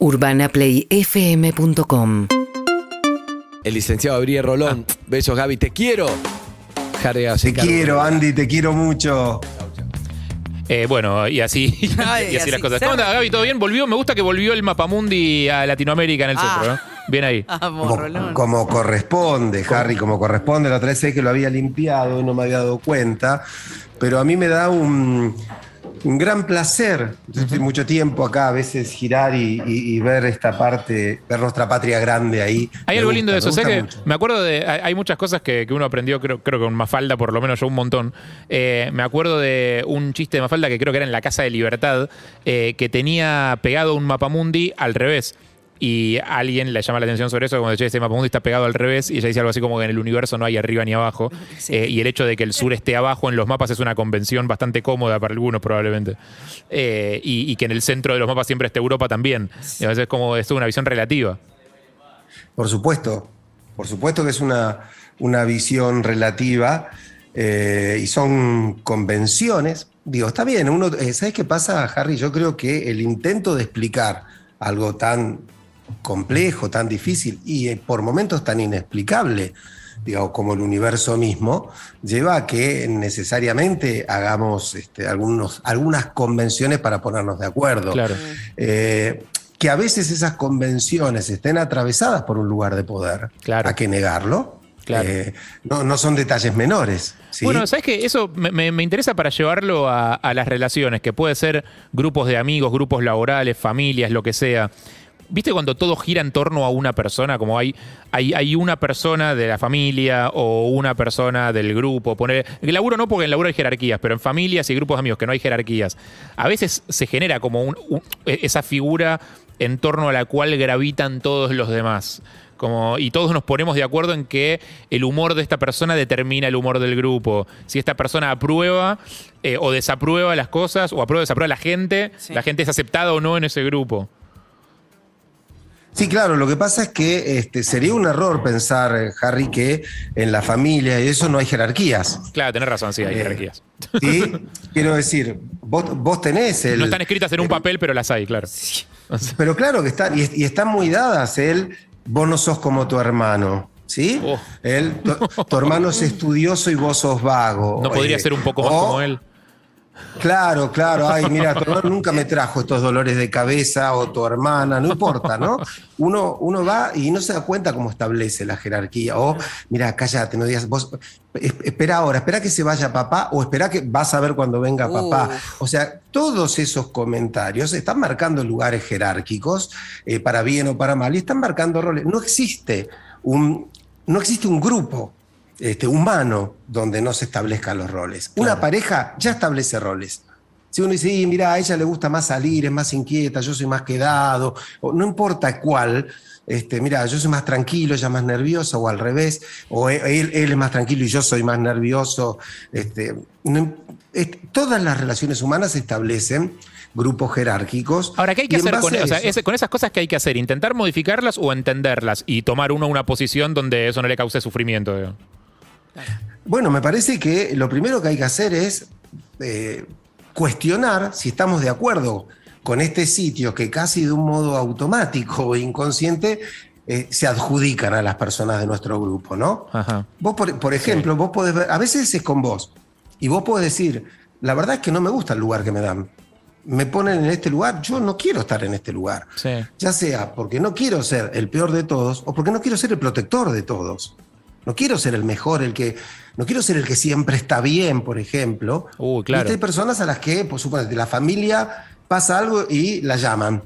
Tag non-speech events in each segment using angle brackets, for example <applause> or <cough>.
UrbanaPlayFM.com El licenciado Gabriel Rolón. Besos, Gaby. Te quiero. Te quiero, Andy, te quiero mucho. Eh, bueno, y así, Ay, <laughs> y así las así. cosas. ¿Cómo anda, Gaby? ¿Todo bien? ¿Volvió? Me gusta que volvió el Mapamundi a Latinoamérica en el Ah. centro, ¿no? Bien ahí. <laughs> Vamos, Como, Rolón. como corresponde, Harry, como corresponde. La otra vez sé que lo había limpiado y no me había dado cuenta. Pero a mí me da un, un gran placer. Yo estoy mucho tiempo acá, a veces girar y, y- y ver esta parte, ver nuestra patria grande ahí. Hay Me algo gusta, lindo de eso. Sé que mucho. me acuerdo de. Hay hay muchas cosas que, que uno aprendió, creo, creo que con Mafalda, por lo menos yo un montón. Eh, me acuerdo de un chiste de Mafalda que creo que era en la Casa de Libertad, eh, que tenía pegado un mapamundi al revés. Y alguien le llama la atención sobre eso, como dice, este mapamundi está pegado al revés, y ella dice algo así como que en el universo no hay arriba ni abajo. <laughs> Eh, y el hecho de que el sur esté abajo en los mapas es una convención bastante cómoda para algunos, probablemente. Eh, y, y que en el centro de los mapas siempre esté Europa también. Y a veces es como esto es una visión relativa. Por supuesto, por supuesto que es una, una visión relativa eh, y son convenciones. Digo, está bien, uno, ¿sabes qué pasa, Harry? Yo creo que el intento de explicar algo tan complejo, tan difícil y eh, por momentos tan inexplicable, digamos, como el universo mismo, lleva a que necesariamente hagamos este, algunos, algunas convenciones para ponernos de acuerdo. Claro. Eh, que a veces esas convenciones estén atravesadas por un lugar de poder. Claro. Hay que negarlo. Claro. Eh, no, no son detalles menores. ¿sí? Bueno, ¿sabes qué? Eso me, me- me interesa para llevarlo a, a las relaciones, que puede ser grupos de amigos, grupos laborales, familias, lo que sea. ¿Viste cuando todo gira en torno a una persona? Como hay, hay, hay una persona de la familia o una persona del grupo. Poner, el laburo no, porque en el laburo hay jerarquías, pero en familias y grupos de amigos que no hay jerarquías. A veces se genera como un- un- esa figura en torno a la cual gravitan todos los demás. Como, y todos nos ponemos de acuerdo en que el humor de esta persona determina el humor del grupo. Si esta persona aprueba eh, o desaprueba las cosas, o aprueba o desaprueba a la gente, Sí. la gente es aceptada o no en ese grupo. Sí, claro, lo que pasa es que este, sería un error pensar, eh, Harry, que en la familia y eso no hay jerarquías. Claro, tenés razón, sí, hay Eh, jerarquías. ¿sí? <laughs> Quiero decir, vos, vos tenés el. No están escritas en un papel, pero las hay, claro. Pero claro que están, y, y están muy dadas el vos no sos como tu hermano. ¿Sí? Oh. El, tu, tu <laughs> hermano es estudioso y vos sos vago. ¿No podría Eh, ser un poco más o- como él? Claro, claro. Ay, mira, tu hermano nunca me trajo estos dolores de cabeza o tu hermana, no importa, ¿no? Uno, uno va y no se da cuenta cómo establece la jerarquía. O, mira, cállate, no digas, vos, es- espera ahora, espera que se vaya papá o espera que vas a ver cuando venga papá. O sea, todos esos comentarios están marcando lugares jerárquicos, eh, para bien o para mal, y están marcando roles. No existe un, no existe un grupo este, humano donde no se establezcan los roles. Una pareja ya establece roles. Si uno dice, "Sí, mira, a ella le gusta más salir, es más inquieta, yo soy más quedado, o no importa cuál, este, mira, yo soy más tranquilo, ella más nerviosa, o al revés, o él, él es más tranquilo y yo soy más nervioso. Este, no- todas las relaciones humanas establecen grupos jerárquicos. Ahora, ¿qué hay que hacer con, o sea, con esas cosas que hay que hacer? ¿Intentar modificarlas o entenderlas y tomar uno una posición donde eso no le cause sufrimiento? Bueno, me parece que lo primero que hay que hacer es eh, cuestionar si estamos de acuerdo con este sitio que casi de un modo automático o inconsciente eh, se adjudican a las personas de nuestro grupo, ¿no? Ajá. Vos, por, por ejemplo, vos podés ver, a veces es con vos, y vos podés decir, la verdad es que no me gusta el lugar que me dan. Me ponen en este lugar, yo no quiero estar en este lugar. Sí. Ya sea porque no quiero ser el peor de todos o porque no quiero ser el protector de todos. No quiero ser el mejor, el que. No quiero ser el que siempre está bien, por ejemplo. Uh, claro. ¿Viste? Hay personas a las que, por supuesto, de la familia pasa algo y la llaman.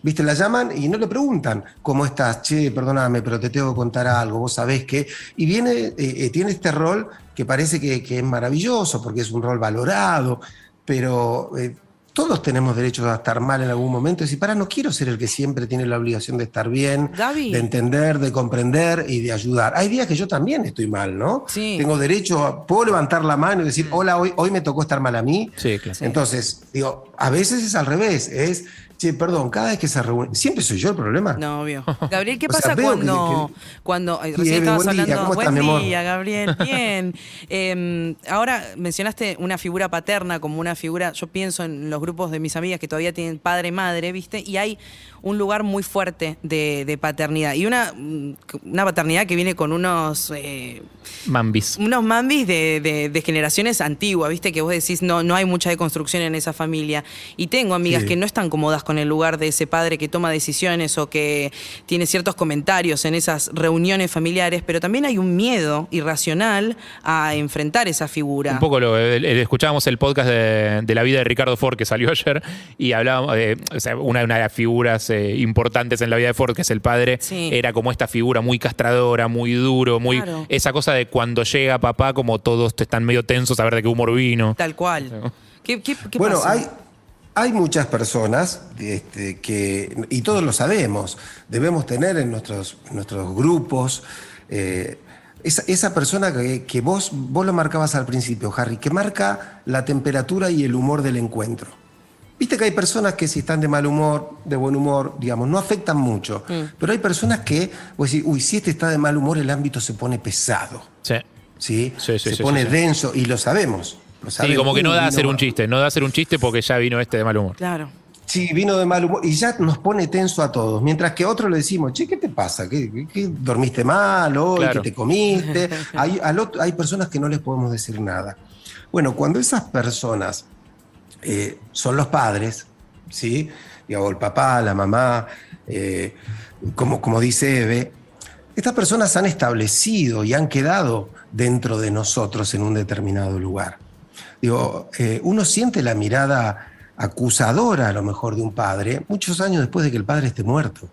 ¿Viste? La llaman y no le preguntan cómo estás, che, perdóname, pero te tengo que contar algo, vos sabés que. Y viene, eh, eh, tiene este rol que parece que, que es maravilloso porque es un rol valorado, pero eh, todos tenemos derecho a estar mal en algún momento y decir, para, no quiero ser el que siempre tiene la obligación de estar bien, Gaby. de entender, de comprender y de ayudar. Hay días que yo también estoy mal, ¿no? Sí. Tengo derecho, a, puedo levantar la mano y decir, hola, hoy, hoy me tocó estar mal a mí. Sí, claro. Entonces, digo, a veces es al revés, es, che, perdón, cada vez que se reúne, siempre soy yo el problema. No, obvio. <laughs> Gabriel, ¿qué O sea, pasa cuando, que- cuando ay, Sí, recién estabas buen día, hablando? ¿cómo estás, buen día, Gabriel. Bien. <laughs> Eh, ahora mencionaste una figura paterna como una figura. Yo pienso en los grupos de mis amigas que todavía tienen padre madre, ¿viste? Y hay un lugar muy fuerte de, de paternidad. Y una, mm, una paternidad que viene con unos. eh, Mambis. unos mambis de, de- de generaciones antiguas, viste, que vos decís, no, no hay mucha deconstrucción en esa familia. Y tengo amigas Sí. que no están cómodas con el lugar de ese padre que toma decisiones o que tiene ciertos comentarios en esas reuniones familiares, pero también hay un miedo irracional a enfrentar esa figura. Un poco lo, el- el- escuchábamos el podcast de, de la vida de Ricardo Ford que salió <laughs> ayer y hablábamos, eh, o sea, una, una de las figuras eh, importantes en la vida de Ford, que es el padre, Sí. era como esta figura muy castradora, muy duro, muy Claro. esa cosa de cuando llega papá, como todos te están medio tensos a ver de qué humor vino. Tal cual. ¿Qué, qué- qué Bueno, pasa? hay, hay muchas personas este, que, y todos lo sabemos, debemos tener en nuestros, nuestros grupos eh, esa, esa persona que, que vos, vos lo marcabas al principio, Harry, que marca la temperatura y el humor del encuentro. Viste que hay personas que si están de mal humor, de buen humor, digamos, no afectan mucho. Pero hay personas que, vos decís, uy, si este está de mal humor, el ámbito se pone pesado. Sí. ¿sí? Sí, sí, se sí, pone denso y lo sabemos. Sí, como que no da a hacer un chiste, no da a hacer un chiste porque ya vino este de mal humor. Claro. Sí, vino de mal humor y ya nos pone tenso a todos. Mientras que a otros le decimos, che, ¿qué te pasa? ¿Qué, qué- qué dormiste mal hoy? Claro. ¿Qué te comiste? <laughs> hay, al otro- hay personas que no les podemos decir nada. Bueno, cuando esas personas eh, son los padres, ¿sí? Digo, el papá, la mamá, eh, como, como dice Eve, estas personas han establecido y han quedado dentro de nosotros en un determinado lugar. Digo, eh, uno siente la mirada acusadora a lo mejor de un padre muchos años después de que el padre esté muerto.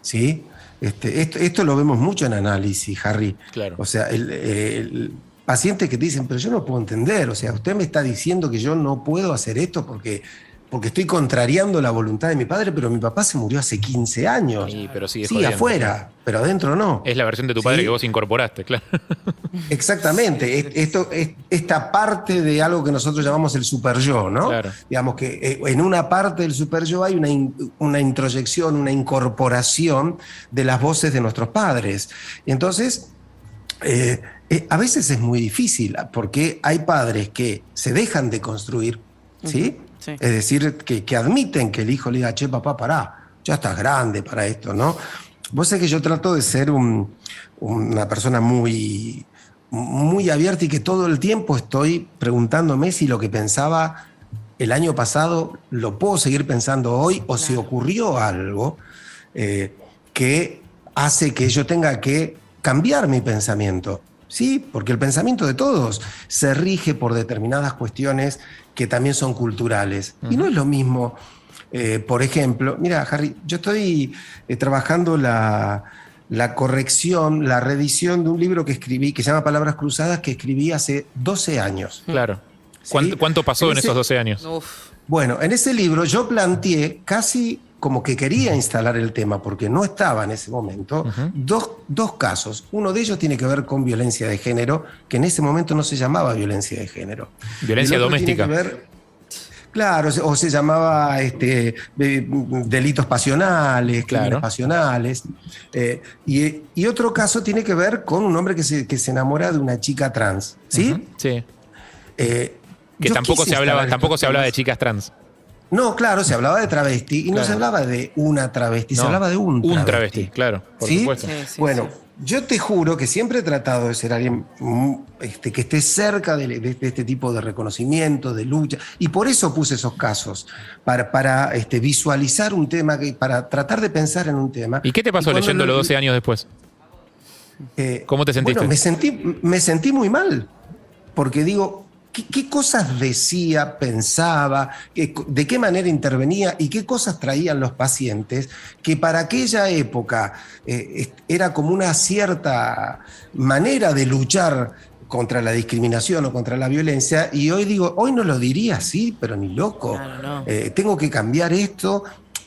¿Sí? Este, esto, esto lo vemos mucho en análisis, Harry. Claro. O sea, el, el paciente que te dicen, pero yo no puedo entender, o sea, usted me está diciendo que yo no puedo hacer esto porque, porque estoy contrariando la voluntad de mi padre, pero mi papá se murió hace 15 años. Sí, pero sigue sí, jodiendo. afuera, pero adentro no. Es la versión de tu padre Sí. que vos incorporaste, claro. <laughs> Exactamente, es- esto, es- esta parte de algo que nosotros llamamos el super yo, ¿no? Claro. Digamos que eh, en una parte del super yo hay una, in- una introyección, una incorporación de las voces de nuestros padres. Y entonces, eh, eh, a veces es muy difícil, porque hay padres que se dejan de construir, ¿sí? Sí. Es decir, que, que admiten que el hijo le diga, che, papá, pará, ya estás grande para esto, ¿no? Vos sabés que yo trato de ser un- una persona muy, muy abierta y que todo el tiempo estoy preguntándome si lo que pensaba el año pasado lo puedo seguir pensando hoy o si ocurrió algo eh, que hace que yo tenga que cambiar mi pensamiento. Sí, porque el pensamiento de todos se rige por determinadas cuestiones que también son culturales. Y no es lo mismo, eh, por ejemplo, mira, Harry, yo estoy eh, trabajando la, la corrección, la reedición de un libro que escribí, que se llama Palabras Cruzadas, que escribí hace 12 años. Claro. Sí. ¿Cuánto, cuánto pasó en En ese- esos 12 años? Uf. Bueno, en ese libro yo planteé casi como que quería instalar el tema, porque no estaba en ese momento, dos, dos casos. Uno de ellos tiene que ver con violencia de género, que en ese momento no se llamaba violencia de género. Violencia doméstica. ver- Claro, o se llamaba este, de- delitos pasionales, Claro. pasionales. Eh, y, y otro caso tiene que ver con un hombre que se, que se enamora de una chica trans. ¿sí? Sí. Eh, Que tampoco se hablaba, tampoco se hablaba de chicas trans. No, claro, se hablaba de travesti y no se hablaba de una travesti, se hablaba de un travesti. Un travesti, claro, por ¿Sí? supuesto. Sí, sí, bueno, sí. yo te juro que siempre he tratado de ser alguien mm, este, que esté cerca de, de- de este tipo de reconocimiento, de lucha, y por eso puse esos casos, para, para este, visualizar un tema, que, para tratar de pensar en un tema. ¿Y qué te pasó cuando leyendo lo- los 12 años después? eh, ¿Cómo te sentiste? Bueno, me sentí, me sentí muy mal, porque digo, ¿qué, qué cosas decía, pensaba, de qué manera intervenía y qué cosas traían los pacientes que para aquella época eh, era como una cierta manera de luchar contra la discriminación o contra la violencia y hoy digo, hoy no lo diría así, pero ni loco. Claro, no. Eh, tengo que cambiar esto,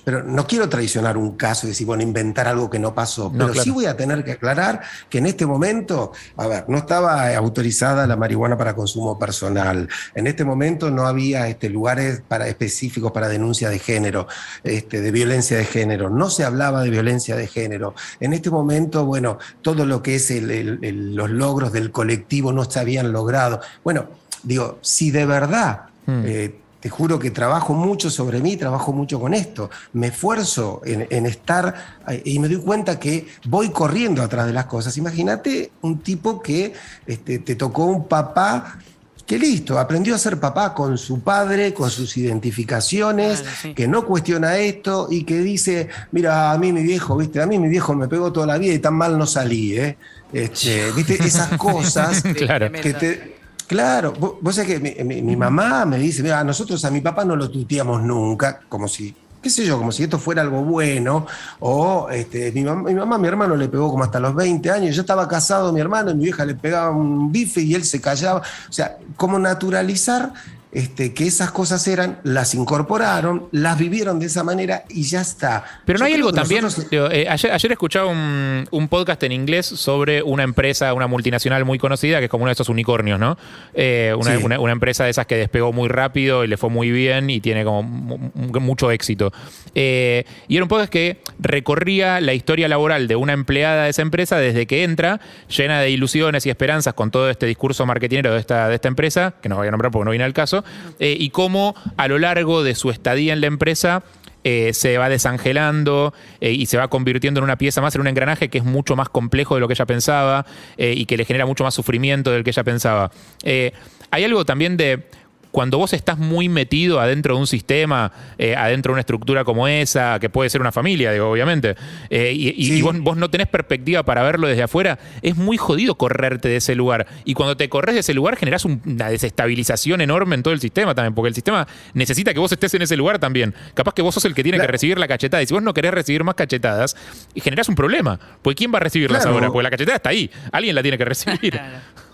pero no quiero traicionar un caso y decir, bueno, inventar algo que no pasó. No, pero claro. sí voy a tener que aclarar que en este momento, a ver, no estaba autorizada la marihuana para consumo personal. En este momento no había este, lugares para, específicos para denuncia de género, este, de violencia de género. No se hablaba de violencia de género. En este momento, bueno, todo lo que es el- el- el- los logros del colectivo no se habían logrado. Bueno, digo, si de verdad Hmm. eh, te juro que trabajo mucho sobre mí, trabajo mucho con esto. Me esfuerzo en, estar eh, y me doy cuenta que voy corriendo atrás de las cosas. Imagínate un tipo que este, te tocó un papá que listo, aprendió a ser papá con su padre, con sus identificaciones, que no cuestiona esto y que dice, mira, a mí mi viejo, viste, a mí mi viejo me pegó toda la vida y tan mal no salí, ¿eh? Este, <laughs> viste, esas cosas <laughs> claro. que te, Claro, vos, sabés que mi, mamá me dice, mira, nosotros a mi papá no lo tuteamos nunca, como si, qué sé yo, como si esto fuera algo bueno, o este, mi, mamá, mi mamá, mi hermano le pegó como hasta los 20 años, yo estaba casado, mi hermano, y mi vieja le pegaba un bife y él se callaba, o sea, como naturalizar este, que esas cosas eran, las incorporaron, las vivieron de esa manera y ya está. Pero no hay algo también. Eh, ayer, escuchaba un, podcast en inglés sobre una empresa, una multinacional muy conocida, que es como uno de esos unicornios, ¿no? Eh, una, empresa de esas que despegó muy rápido y le fue muy bien y tiene como mucho éxito. Eh, y era un podcast que recorría la historia laboral de una empleada de esa empresa desde que entra, llena de ilusiones y esperanzas con todo este discurso marketingero de esta, de esta empresa, que no voy a nombrar porque no viene al caso eh, y cómo a lo largo de su estadía en la empresa eh, se va desangelando eh, y se va convirtiendo en una pieza más, en un engranaje que es mucho más complejo de lo que ella pensaba y que le genera mucho más sufrimiento del que ella pensaba. hay algo también de cuando vos estás muy metido adentro de un sistema, eh, adentro de una estructura como esa, que puede ser una familia, digo, obviamente, eh, y, vos, no tenés perspectiva para verlo desde afuera, es muy jodido correrte de ese lugar. Y cuando te corres de ese lugar generás una desestabilización enorme en todo el sistema también, porque el sistema necesita que vos estés en ese lugar también. Capaz que vos sos el que tiene que recibir la cachetada, y si vos no querés recibir más cachetadas, generás un problema. Pues ¿quién va a recibirlas ahora? Porque la cachetada está ahí, alguien la tiene que recibir. <laughs>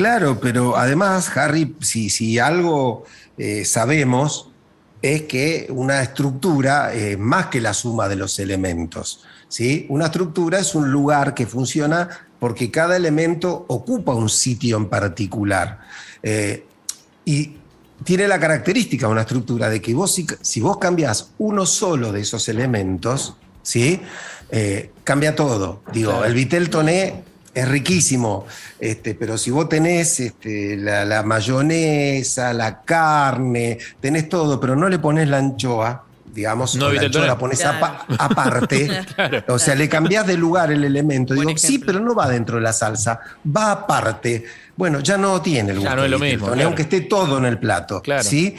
Claro, pero además, Harry, si, si algo eh, sabemos es que una estructura es más que la suma de los elementos. ¿sí? Una estructura es un lugar que funciona porque cada elemento ocupa un sitio en particular. Eh, y tiene la característica una estructura de que vos, si, vos cambias uno solo de esos elementos, ¿sí? Eh, cambia todo. Digo, el Vitel Toné es riquísimo, este, pero si vos tenés este, la, mayonesa, la carne, tenés todo, pero no le pones la anchoa, digamos, la anchoa la pones aparte, <laughs> <laughs> o sea, le cambiás de lugar el elemento. Digo, sí, pero no va dentro de la salsa, va aparte. Bueno, ya no tiene el gusto. Ya no es lo mismo. Aunque esté todo en el plato. ¿sí?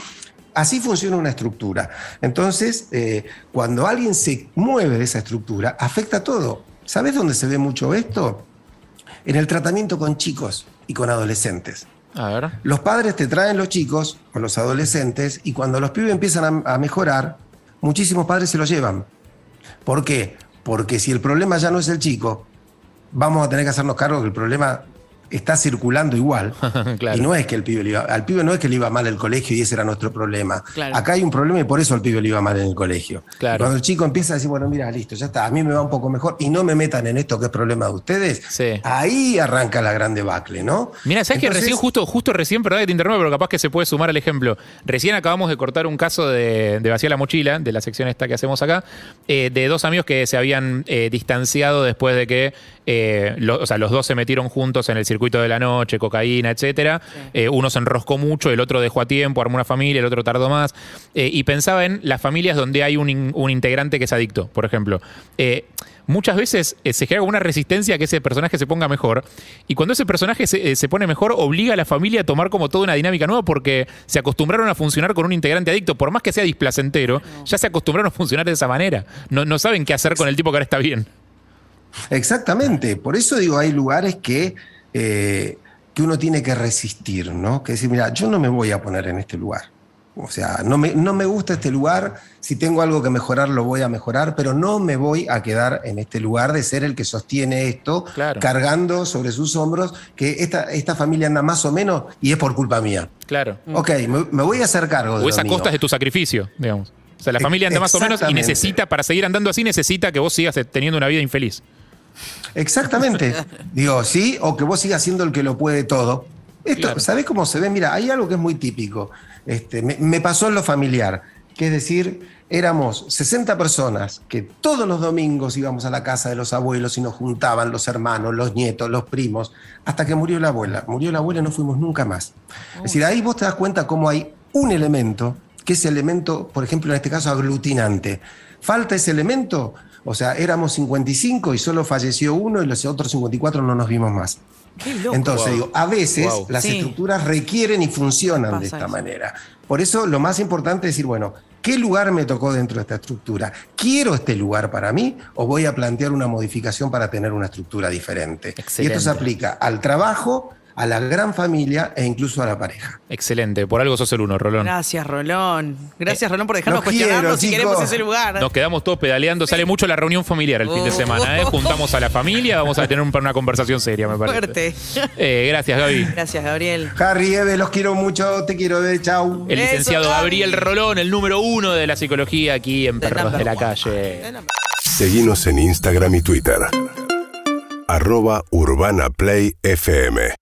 Así funciona una estructura. Entonces, eh, cuando alguien se mueve de esa estructura, afecta todo. ¿Sabes dónde se ve mucho esto? En el tratamiento con chicos y con adolescentes. A ver. Los padres te traen los chicos o los adolescentes y cuando los pibes empiezan a, mejorar, muchísimos padres se los llevan. ¿Por qué? Porque si el problema ya no es el chico, vamos a tener que hacernos cargo que el problema está circulando igual. <laughs> Y no es que el pibe le iba, al pibe no es que le iba mal el colegio y ese era nuestro problema. Acá hay un problema y por eso al pibe le iba mal en el colegio. Cuando el chico empieza a decir, bueno, mira, listo, ya está, a mí me va un poco mejor y no me metan en esto que es problema de ustedes, ahí arranca la gran debacle, ¿no? Mira, ¿sabes que recién, justo, justo recién, perdón que te interrumpa, pero capaz que se puede sumar al ejemplo. Recién acabamos de cortar un caso de, de Vacía la Mochila, de la sección esta que hacemos acá, eh, de dos amigos que se habían eh, distanciado después de que eh, o sea, los dos se metieron juntos en el circuito de la noche, cocaína, etcétera. Eh, uno se enroscó mucho, el otro dejó a tiempo, armó una familia, el otro tardó más. Eh, y pensaba en las familias donde hay un, integrante que es adicto, por ejemplo. muchas veces se genera una resistencia a que ese personaje se ponga mejor. Y cuando ese personaje se, pone mejor, obliga a la familia a tomar como toda una dinámica nueva porque se acostumbraron a funcionar con un integrante adicto. Por más que sea displacentero, ya se acostumbraron a funcionar de esa manera. No, no saben qué hacer con el tipo que ahora está bien. Exactamente, por eso digo, hay lugares que, eh, que uno tiene que resistir, ¿no? Que decir, mira, yo no me voy a poner en este lugar. O sea, no me, no me gusta este lugar, si tengo algo que mejorar lo voy a mejorar, pero no me voy a quedar en este lugar de ser el que sostiene esto, cargando sobre sus hombros que esta, esta familia anda más o menos y es por culpa mía. Claro. Ok, me, voy a hacer cargo de O es a costas de tu sacrificio, digamos. O sea, la familia anda más o menos y necesita, para seguir andando así, necesita que vos sigas teniendo una vida infeliz. Exactamente. <laughs> Digo, sí, o que vos sigas siendo el que lo puede todo. Esto, ¿sabés cómo se ve? Mira, hay algo que es muy típico. Este, me, pasó en lo familiar, que es decir, éramos 60 personas que todos los domingos íbamos a la casa de los abuelos y nos juntaban los hermanos, los nietos, los primos, hasta que murió la abuela. Murió la abuela y no fuimos nunca más. Es decir, ahí vos te das cuenta cómo hay un elemento que ese elemento, por ejemplo, en este caso, aglutinante. ¿Falta ese elemento? O sea, éramos 55 y solo falleció uno y los otros 54 no nos vimos más. Qué loco. Entonces, Wow. digo, a veces Wow. las Sí. estructuras requieren y funcionan de esta eso. manera. Por eso lo más importante es decir, bueno, ¿qué lugar me tocó dentro de esta estructura? ¿Quiero este lugar para mí o voy a plantear una modificación para tener una estructura diferente? Y esto se aplica al trabajo, a la gran familia e incluso a la pareja. Excelente. Por algo sos el uno, Rolón. Gracias, Rolón. Gracias, Rolón, por dejarnos cuestionarnos si queremos ese lugar. Nos quedamos todos pedaleando. Sale mucho la reunión familiar el fin de Oh. semana. ¿eh? Juntamos a la familia. Vamos a tener un- una conversación seria, me parece. Fuerte. Eh, gracias, Gaby. Gracias, Gabriel. Harry, Eve, los quiero mucho, te quiero ver, chau. El Eso, licenciado Gaby. Gabriel Rolón, el número uno de la psicología aquí en The Perros de la one. Calle. Seguinos en Instagram y Twitter. Arroba Urbana Play FM.